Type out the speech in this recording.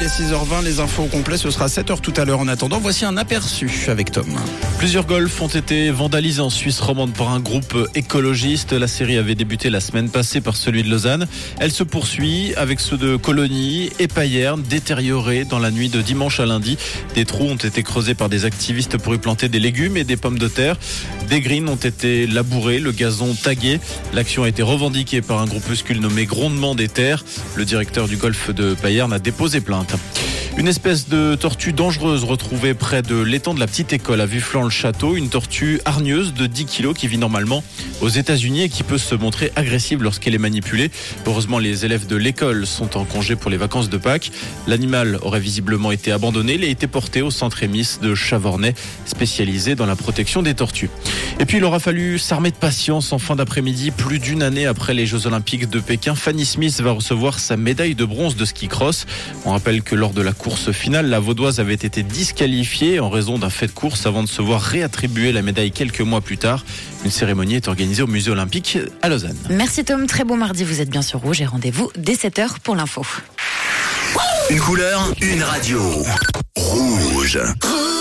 il est 6h20, les infos au complet, ce sera 7h tout à l'heure. En attendant, voici un aperçu avec Tom. Plusieurs golfs ont été vandalisés en Suisse romande par un groupe écologiste. La série avait débuté la semaine passée par celui de Lausanne. Elle se poursuit avec ceux de Colonie et Payerne, détériorés dans la nuit de dimanche à lundi. Des trous ont été creusés par des activistes pour y planter des légumes et des pommes de terre. Des greens ont été labourés, le gazon tagué. L'action a été revendiquée par un groupuscule nommé Grondement des Terres. Le directeur du golfe de Payerne a déposé plainte. Une espèce de tortue dangereuse retrouvée près de l'étang de la petite école à Vufflan-le-Château. Une tortue hargneuse de 10 kilos qui vit normalement aux États-Unis et qui peut se montrer agressive lorsqu'elle est manipulée. Heureusement, les élèves de l'école sont en congé pour les vacances de Pâques. L'animal aurait visiblement été abandonné. Il a été porté au centre émis de Chavornay, spécialisé dans la protection des tortues. Et puis, il aura fallu s'armer de patience en fin d'après-midi. Plus d'une année après les Jeux Olympiques de Pékin, Fanny Smith va recevoir sa médaille de bronze de ski cross. On rappelle que lors de la course finale, la Vaudoise avait été disqualifiée en raison d'un fait de course avant de se voir réattribuer la médaille quelques mois plus tard. Une cérémonie est organisée au Musée Olympique à Lausanne. Merci Tom, très bon mardi, vous êtes bien sur Rouge et rendez-vous dès 7h pour l'info. Une couleur, une radio. Rouge. Rouge.